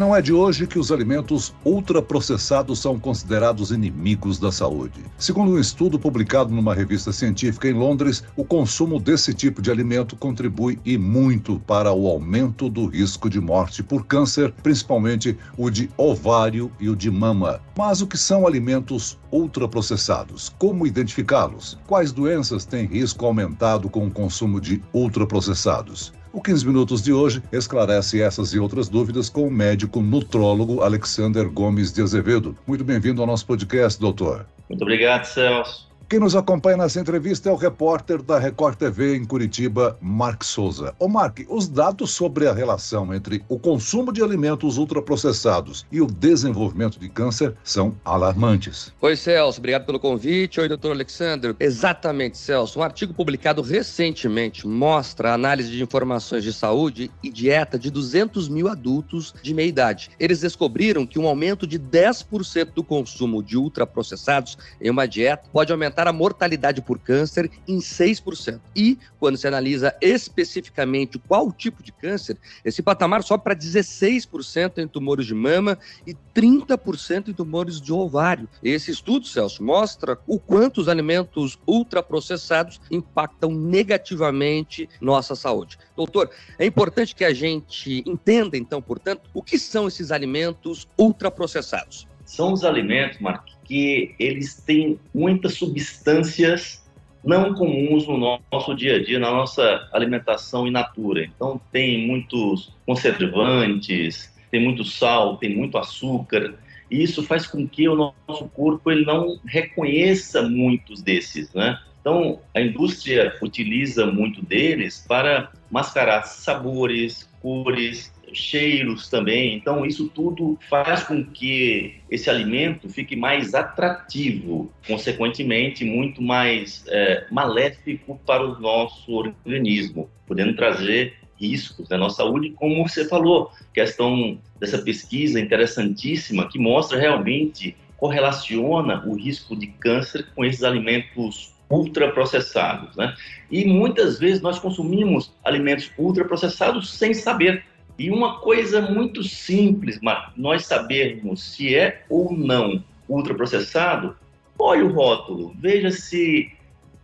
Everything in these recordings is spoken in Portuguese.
Não é de hoje que os alimentos ultraprocessados são considerados inimigos da saúde. Segundo um estudo publicado numa revista científica em Londres, o consumo desse tipo de alimento contribui e muito para o aumento do risco de morte por câncer, principalmente o de ovário e o de mama. Mas o que são alimentos ultraprocessados? Como identificá-los? Quais doenças têm risco aumentado com o consumo de ultraprocessados? O 15 Minutos de hoje esclarece essas e outras dúvidas com o médico nutrólogo Alexander Gomes de Azevedo. Muito bem-vindo ao nosso podcast, doutor. Muito obrigado, Celso. Quem nos acompanha nessa entrevista é o repórter da Record TV em Curitiba, Mark Souza. Ô Mark, os dados sobre a relação entre o consumo de alimentos ultraprocessados e o desenvolvimento de câncer são alarmantes. Oi, Celso, obrigado pelo convite. Oi, doutor Alexandre. Exatamente, Celso. Um artigo publicado recentemente mostra a análise de informações de saúde e dieta de 200 mil adultos de meia idade. Eles descobriram que um aumento de 10% do consumo de ultraprocessados em uma dieta pode aumentar aumentar a mortalidade por câncer em 6%. E, quando se analisa especificamente qual tipo de câncer, esse patamar sobe para 16% em tumores de mama e 30% em tumores de ovário. Esse estudo, Celso, mostra o quanto os alimentos ultraprocessados impactam negativamente nossa saúde. Doutor, é importante que a gente entenda, então, portanto, o que são esses alimentos ultraprocessados. São os alimentos, Marquinhos, que eles têm muitas substâncias não comuns no nosso dia a dia, na nossa alimentação in natura. Então, tem muitos conservantes, tem muito sal, tem muito açúcar, e isso faz com que o nosso corpo ele não reconheça muitos desses, né? Então, a indústria utiliza muito deles para mascarar sabores, cores, cheiros também. Então, isso tudo faz com que esse alimento fique mais atrativo, consequentemente, muito mais é, maléfico para o nosso organismo, podendo trazer riscos na nossa saúde, como você falou, questão dessa pesquisa interessantíssima que mostra realmente correlaciona o risco de câncer com esses alimentos ultraprocessados, né? E muitas vezes nós consumimos alimentos ultraprocessados sem saber. E uma coisa muito simples, nós sabermos se é ou não ultraprocessado, olhe o rótulo, veja se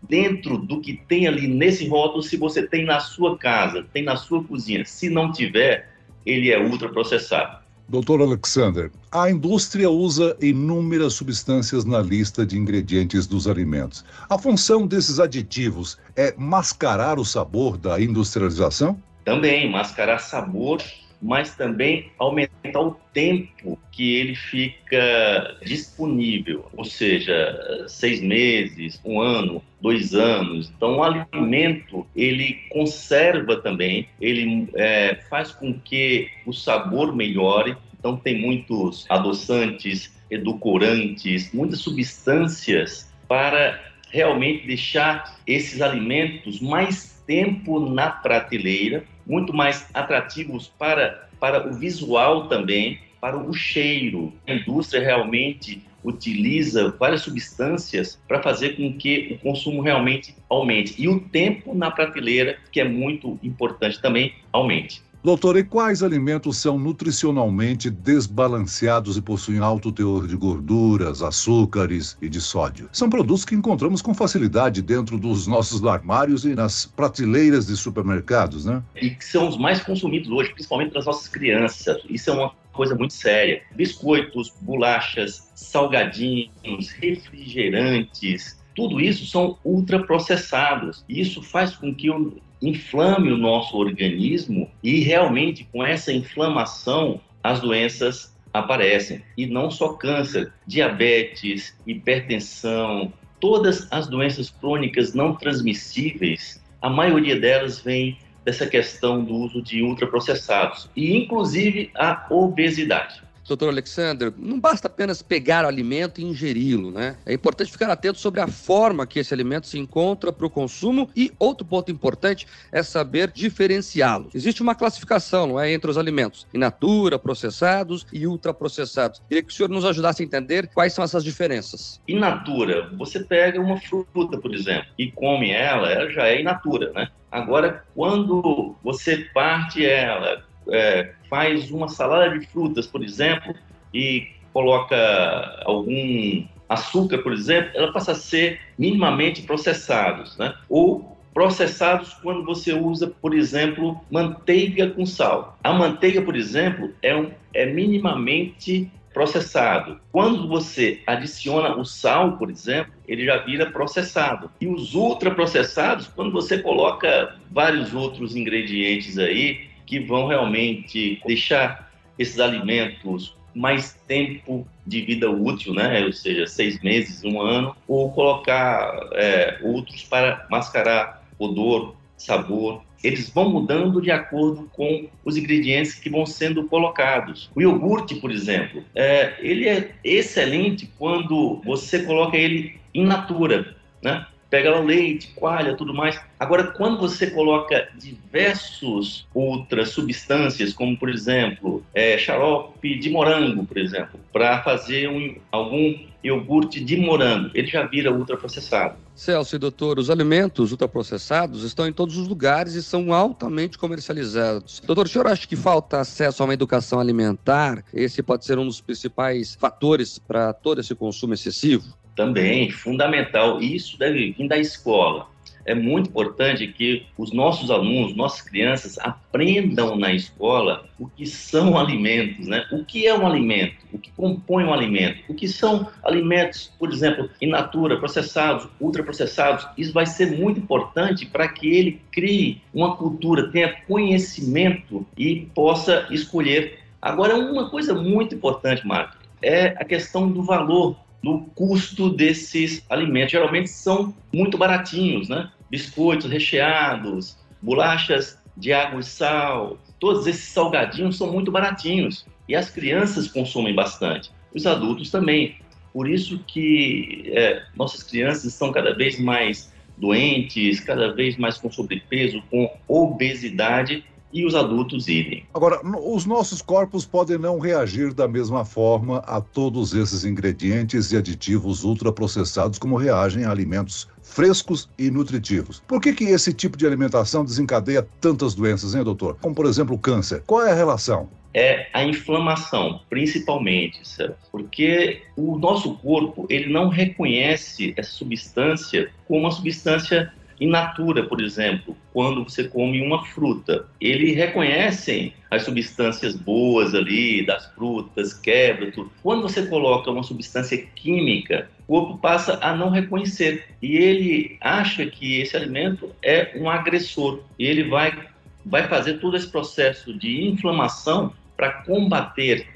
dentro do que tem ali nesse rótulo, se você tem na sua casa, tem na sua cozinha. Se não tiver, ele é ultraprocessado. Doutor Alexander, a indústria usa inúmeras substâncias na lista de ingredientes dos alimentos. A função desses aditivos é mascarar o sabor da industrialização? Também, mascarar sabor, mas também aumentar o tempo que ele fica disponível, ou seja, seis meses, um ano, dois anos. Então, o alimento ele conserva também, ele é, faz com que o sabor melhore. Então, tem muitos adoçantes, edulcorantes, muitas substâncias para realmente deixar esses alimentos mais tempo na prateleira muito mais atrativos para, para o visual também, para o cheiro. A indústria realmente utiliza várias substâncias para fazer com que o consumo realmente aumente. E o tempo na prateleira, que é muito importante também, aumente. Doutor, e quais alimentos são nutricionalmente desbalanceados e possuem alto teor de gorduras, açúcares e de sódio? São produtos que encontramos com facilidade dentro dos nossos armários e nas prateleiras de supermercados, né? E que são os mais consumidos hoje, principalmente pelas nossas crianças. Isso é uma coisa muito séria. Biscoitos, bolachas, salgadinhos, refrigerantes, tudo isso são ultraprocessados. Isso faz com que o inflame o nosso organismo e realmente com essa inflamação as doenças aparecem. E não só câncer, diabetes, hipertensão, todas as doenças crônicas não transmissíveis, a maioria delas vem dessa questão do uso de ultraprocessados e inclusive a obesidade. Doutor Alexander, não basta apenas pegar o alimento e ingeri-lo, né? É importante ficar atento sobre a forma que esse alimento se encontra para o consumo e outro ponto importante é saber diferenciá-lo. Existe uma classificação, não é, entre os alimentos in natura, processados e ultraprocessados. Queria que o senhor nos ajudasse a entender quais são essas diferenças. In natura, você pega uma fruta, por exemplo, e come ela, ela já é in natura, né? Agora, quando você parte ela, é, faz uma salada de frutas, por exemplo, e coloca algum açúcar, por exemplo, ela passa a ser minimamente processados, né? Ou processados quando você usa, por exemplo, manteiga com sal. A manteiga, por exemplo, é, um, é minimamente processado. Quando você adiciona o sal, por exemplo, ele já vira processado. E os ultraprocessados, quando você coloca vários outros ingredientes aí, que vão realmente deixar esses alimentos mais tempo de vida útil, né? ou seja, seis meses, um ano, ou colocar é, outros para mascarar odor, sabor. Eles vão mudando de acordo com os ingredientes que vão sendo colocados. O iogurte, por exemplo, é, ele é excelente quando você coloca ele in natura, né? Pega o leite, coalha, tudo mais. Agora, quando você coloca diversos outras substâncias, como por exemplo, é, xarope de morango, por exemplo, para fazer um, algum iogurte de morango, ele já vira ultraprocessado. Celso e doutor, os alimentos ultraprocessados estão em todos os lugares e são altamente comercializados. Doutor, o senhor acha que falta acesso a uma educação alimentar? Esse pode ser um dos principais fatores para todo esse consumo excessivo? Também, fundamental. Isso deve vir da escola. É muito importante que os nossos alunos, nossas crianças, aprendam na escola o que são alimentos, né? O que é um alimento? O que compõe um alimento? O que são alimentos, por exemplo, in natura, processados, ultraprocessados? Isso vai ser muito importante para que ele crie uma cultura, tenha conhecimento e possa escolher. Agora, uma coisa muito importante, Marco, é a questão do valor do custo desses alimentos. Geralmente são muito baratinhos, né? Biscoitos recheados, bolachas de água e sal, todos esses salgadinhos são muito baratinhos e as crianças consomem bastante, os adultos também. Por isso que é, nossas crianças estão cada vez mais doentes, cada vez mais com sobrepeso, com obesidade e os adultos idem. Agora, os nossos corpos podem não reagir da mesma forma a todos esses ingredientes e aditivos ultraprocessados como reagem a alimentos frescos e nutritivos. Por que, que esse tipo de alimentação desencadeia tantas doenças, hein, doutor? Como, por exemplo, o câncer. Qual é a relação? é a inflamação, principalmente, certo? porque o nosso corpo ele não reconhece essa substância como uma substância in natura, por exemplo, quando você come uma fruta, eles reconhecem as substâncias boas ali das frutas, quebra tudo. Quando você coloca uma substância química, o corpo passa a não reconhecer e ele acha que esse alimento é um agressor. E ele vai vai fazer todo esse processo de inflamação para combater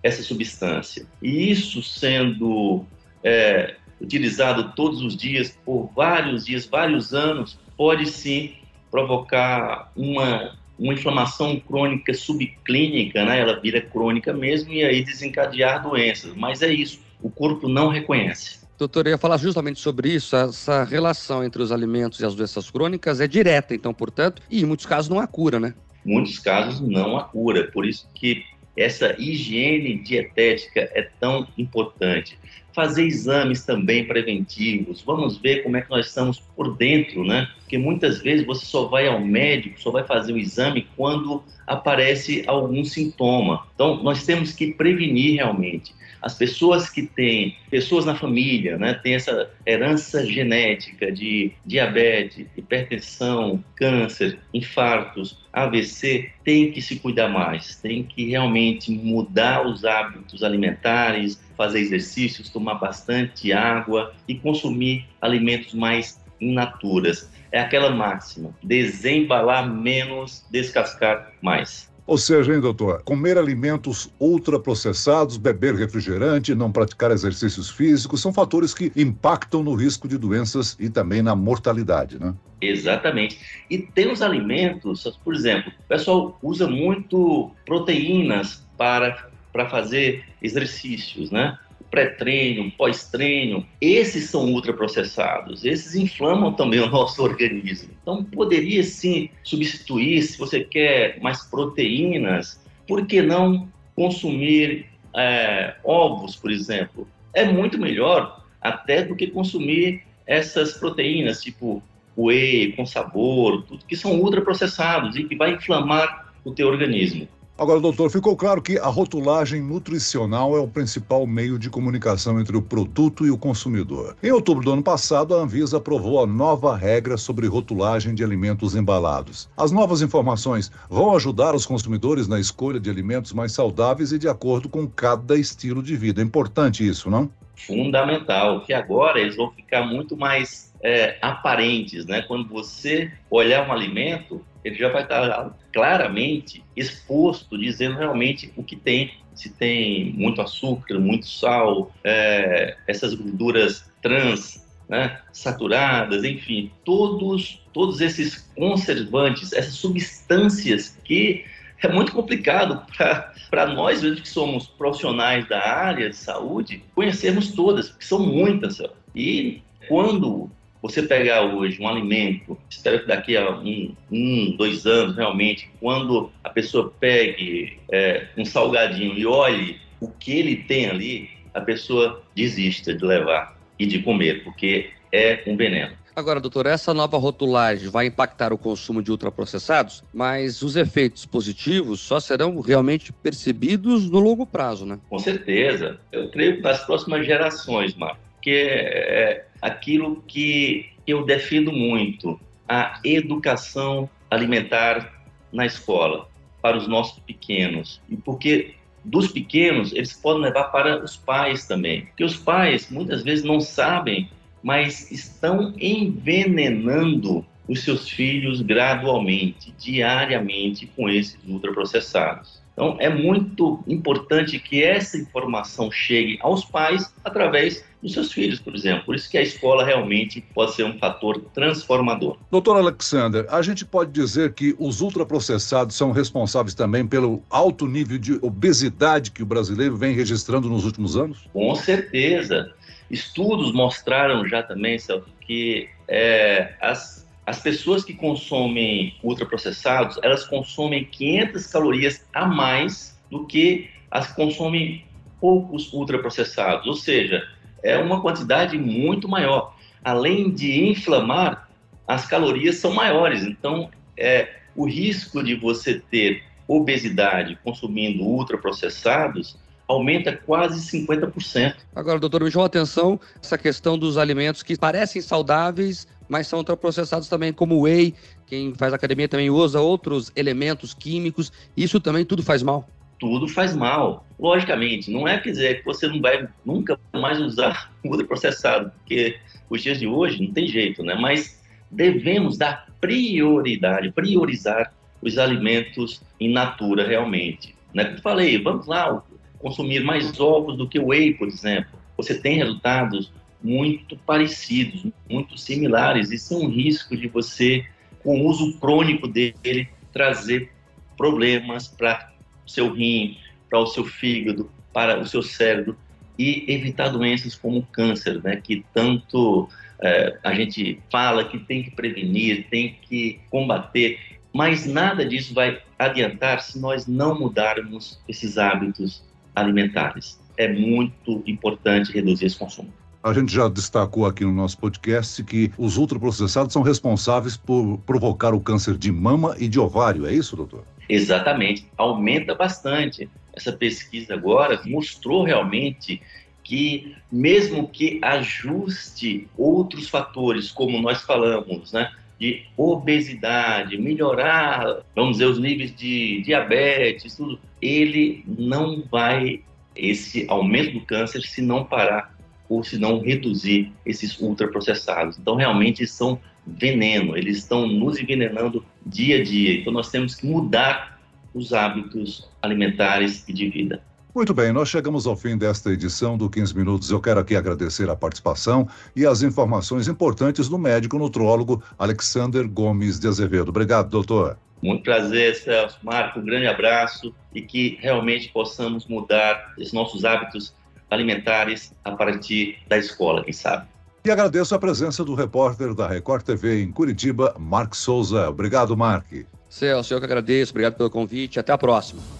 essa substância. E isso sendo é, utilizado todos os dias, por vários dias, vários anos, pode sim provocar uma, uma inflamação crônica subclínica, né? ela vira crônica mesmo e aí desencadear doenças. Mas é isso, o corpo não reconhece. Doutor, eu ia falar justamente sobre isso. Essa relação entre os alimentos e as doenças crônicas é direta, então, portanto, e em muitos casos não há cura, né? Muitos casos não há cura. Por isso que essa higiene dietética é tão importante. Fazer exames também preventivos, vamos ver como é que nós estamos por dentro, né? Porque muitas vezes você só vai ao médico, só vai fazer o exame quando aparece algum sintoma. Então, nós temos que prevenir realmente as pessoas que têm, pessoas na família, né, têm essa herança genética de diabetes, hipertensão, câncer, infartos, AVC, tem que se cuidar mais, tem que realmente mudar os hábitos alimentares, fazer exercícios, tomar bastante água e consumir alimentos mais in naturas. É aquela máxima: desembalar menos, descascar mais. Ou seja, hein, doutor, comer alimentos ultraprocessados, beber refrigerante, não praticar exercícios físicos são fatores que impactam no risco de doenças e também na mortalidade, né? Exatamente. E tem os alimentos, por exemplo, o pessoal usa muito proteínas para para fazer exercícios, né? pré-treino, pós-treino, esses são ultraprocessados, esses inflamam também o nosso organismo. Então, poderia sim substituir, se você quer mais proteínas, por que não consumir é, ovos, por exemplo? É muito melhor até do que consumir essas proteínas, tipo whey, com sabor, tudo que são ultraprocessados e que vai inflamar o teu organismo. Agora, doutor, ficou claro que a rotulagem nutricional é o principal meio de comunicação entre o produto e o consumidor. Em outubro do ano passado, a Anvisa aprovou a nova regra sobre rotulagem de alimentos embalados. As novas informações vão ajudar os consumidores na escolha de alimentos mais saudáveis e de acordo com cada estilo de vida. É importante isso, não? Fundamental, que agora eles vão ficar muito mais é, aparentes, né? Quando você olhar um alimento, ele já vai estar claramente exposto, dizendo realmente o que tem, se tem muito açúcar, muito sal, é, essas gorduras trans, né, saturadas, enfim, todos, todos esses conservantes, essas substâncias que é muito complicado para nós, mesmo que somos profissionais da área de saúde, conhecermos todas, porque são muitas. E quando você pegar hoje um alimento, espero que daqui a um, um dois anos, realmente, quando a pessoa pegue é, um salgadinho e olhe o que ele tem ali, a pessoa desista de levar e de comer, porque é um veneno. Agora, doutor, essa nova rotulagem vai impactar o consumo de ultraprocessados, mas os efeitos positivos só serão realmente percebidos no longo prazo, né? Com certeza. Eu creio nas próximas gerações, Marco que é aquilo que eu defendo muito, a educação alimentar na escola para os nossos pequenos. E porque dos pequenos, eles podem levar para os pais também. Porque os pais muitas vezes não sabem, mas estão envenenando os seus filhos gradualmente, diariamente, com esses ultraprocessados. Então, é muito importante que essa informação chegue aos pais através dos seus filhos, por exemplo. Por isso que a escola realmente pode ser um fator transformador. Doutor Alexander, a gente pode dizer que os ultraprocessados são responsáveis também pelo alto nível de obesidade que o brasileiro vem registrando nos últimos anos? Com certeza. Estudos mostraram já também, Celso, que é, as as pessoas que consomem ultraprocessados, elas consomem 500 calorias a mais do que as que consomem poucos ultraprocessados, ou seja, é uma quantidade muito maior. Além de inflamar, as calorias são maiores, então é, o risco de você ter obesidade consumindo ultraprocessados aumenta quase 50%. Agora, doutor, me chamou a atenção essa questão dos alimentos que parecem saudáveis, mas são ultraprocessados também, como whey. Quem faz academia também usa outros elementos químicos. Isso também tudo faz mal? Tudo faz mal. Logicamente, não é quer dizer que você não vai nunca mais usar ultraprocessado, porque os dias de hoje não tem jeito, né? Mas devemos dar prioridade, priorizar os alimentos in natura realmente. Né? Como eu falei, vamos lá consumir mais ovos do que whey, por exemplo. Você tem resultados muito parecidos, muito similares. Isso é um risco de você, com o uso crônico dele, trazer problemas para o seu rim, para o seu fígado, para o seu cérebro e evitar doenças como o câncer, né, que tanto é, a gente fala que tem que prevenir, tem que combater, mas nada disso vai adiantar se nós não mudarmos esses hábitos alimentares. É muito importante reduzir esse consumo. A gente já destacou aqui no nosso podcast que os ultraprocessados são responsáveis por provocar o câncer de mama e de ovário, é isso, doutor? Exatamente, aumenta bastante. Essa pesquisa agora mostrou realmente que, mesmo que ajuste outros fatores, como nós falamos, né, de obesidade, melhorar, vamos dizer, os níveis de diabetes, tudo, ele não vai, esse aumento do câncer, se não parar ou se não reduzir esses ultraprocessados. Então, realmente são veneno, eles estão nos envenenando dia a dia. Então, nós temos que mudar os hábitos alimentares e de vida. Muito bem, nós chegamos ao fim desta edição do 15 Minutos. Eu quero aqui agradecer a participação e as informações importantes do médico nutrólogo Alexander Gomes de Azevedo. Obrigado, doutor. Muito prazer, Celso. Marco, um grande abraço e que realmente possamos mudar os nossos hábitos alimentares a partir da escola, quem sabe. E agradeço a presença do repórter da Record TV em Curitiba, Mark Souza. Obrigado, Mark. Celso, eu que agradeço. Obrigado pelo convite. Até a próxima.